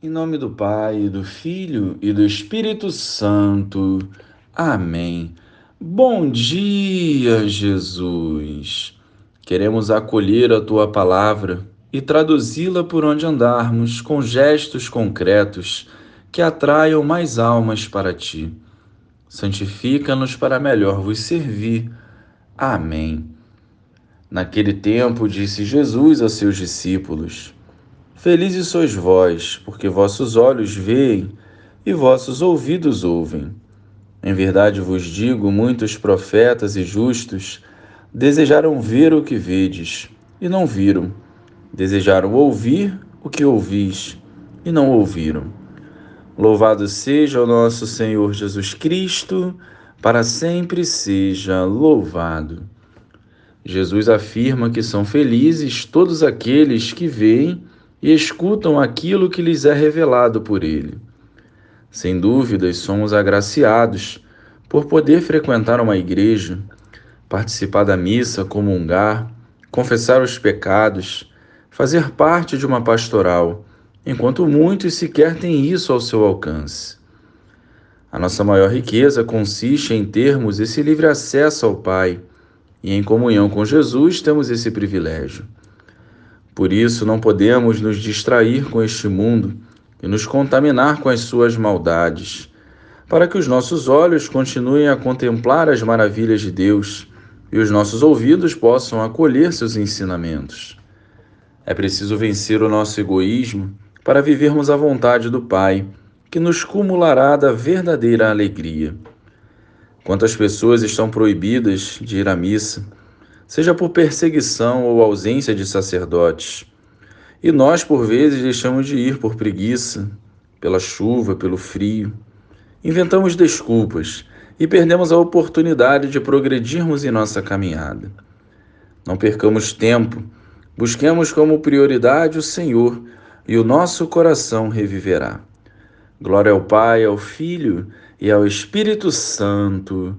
Em nome do Pai, do Filho e do Espírito Santo. Amém. Bom dia, Jesus. Queremos acolher a tua palavra e traduzi-la por onde andarmos com gestos concretos que atraiam mais almas para ti. Santifica-nos para melhor vos servir. Amém. Naquele tempo, disse Jesus a seus discípulos: Felizes sois vós, porque vossos olhos veem e vossos ouvidos ouvem. Em verdade vos digo: muitos profetas e justos desejaram ver o que vedes e não viram, desejaram ouvir o que ouvis e não ouviram. Louvado seja o nosso Senhor Jesus Cristo, para sempre seja louvado. Jesus afirma que são felizes todos aqueles que veem e escutam aquilo que lhes é revelado por Ele. Sem dúvidas, somos agraciados por poder frequentar uma igreja, participar da missa, comungar, confessar os pecados, fazer parte de uma pastoral, enquanto muitos sequer têm isso ao seu alcance. A nossa maior riqueza consiste em termos esse livre acesso ao Pai, e em comunhão com Jesus temos esse privilégio. Por isso, não podemos nos distrair com este mundo e nos contaminar com as suas maldades, para que os nossos olhos continuem a contemplar as maravilhas de Deus e os nossos ouvidos possam acolher seus ensinamentos. É preciso vencer o nosso egoísmo para vivermos a vontade do Pai, que nos cumulará da verdadeira alegria. Quantas pessoas estão proibidas de ir à missa? Seja por perseguição ou ausência de sacerdotes. E nós, por vezes, deixamos de ir por preguiça, pela chuva, pelo frio. Inventamos desculpas e perdemos a oportunidade de progredirmos em nossa caminhada. Não percamos tempo, busquemos como prioridade o Senhor e o nosso coração reviverá. Glória ao Pai, ao Filho e ao Espírito Santo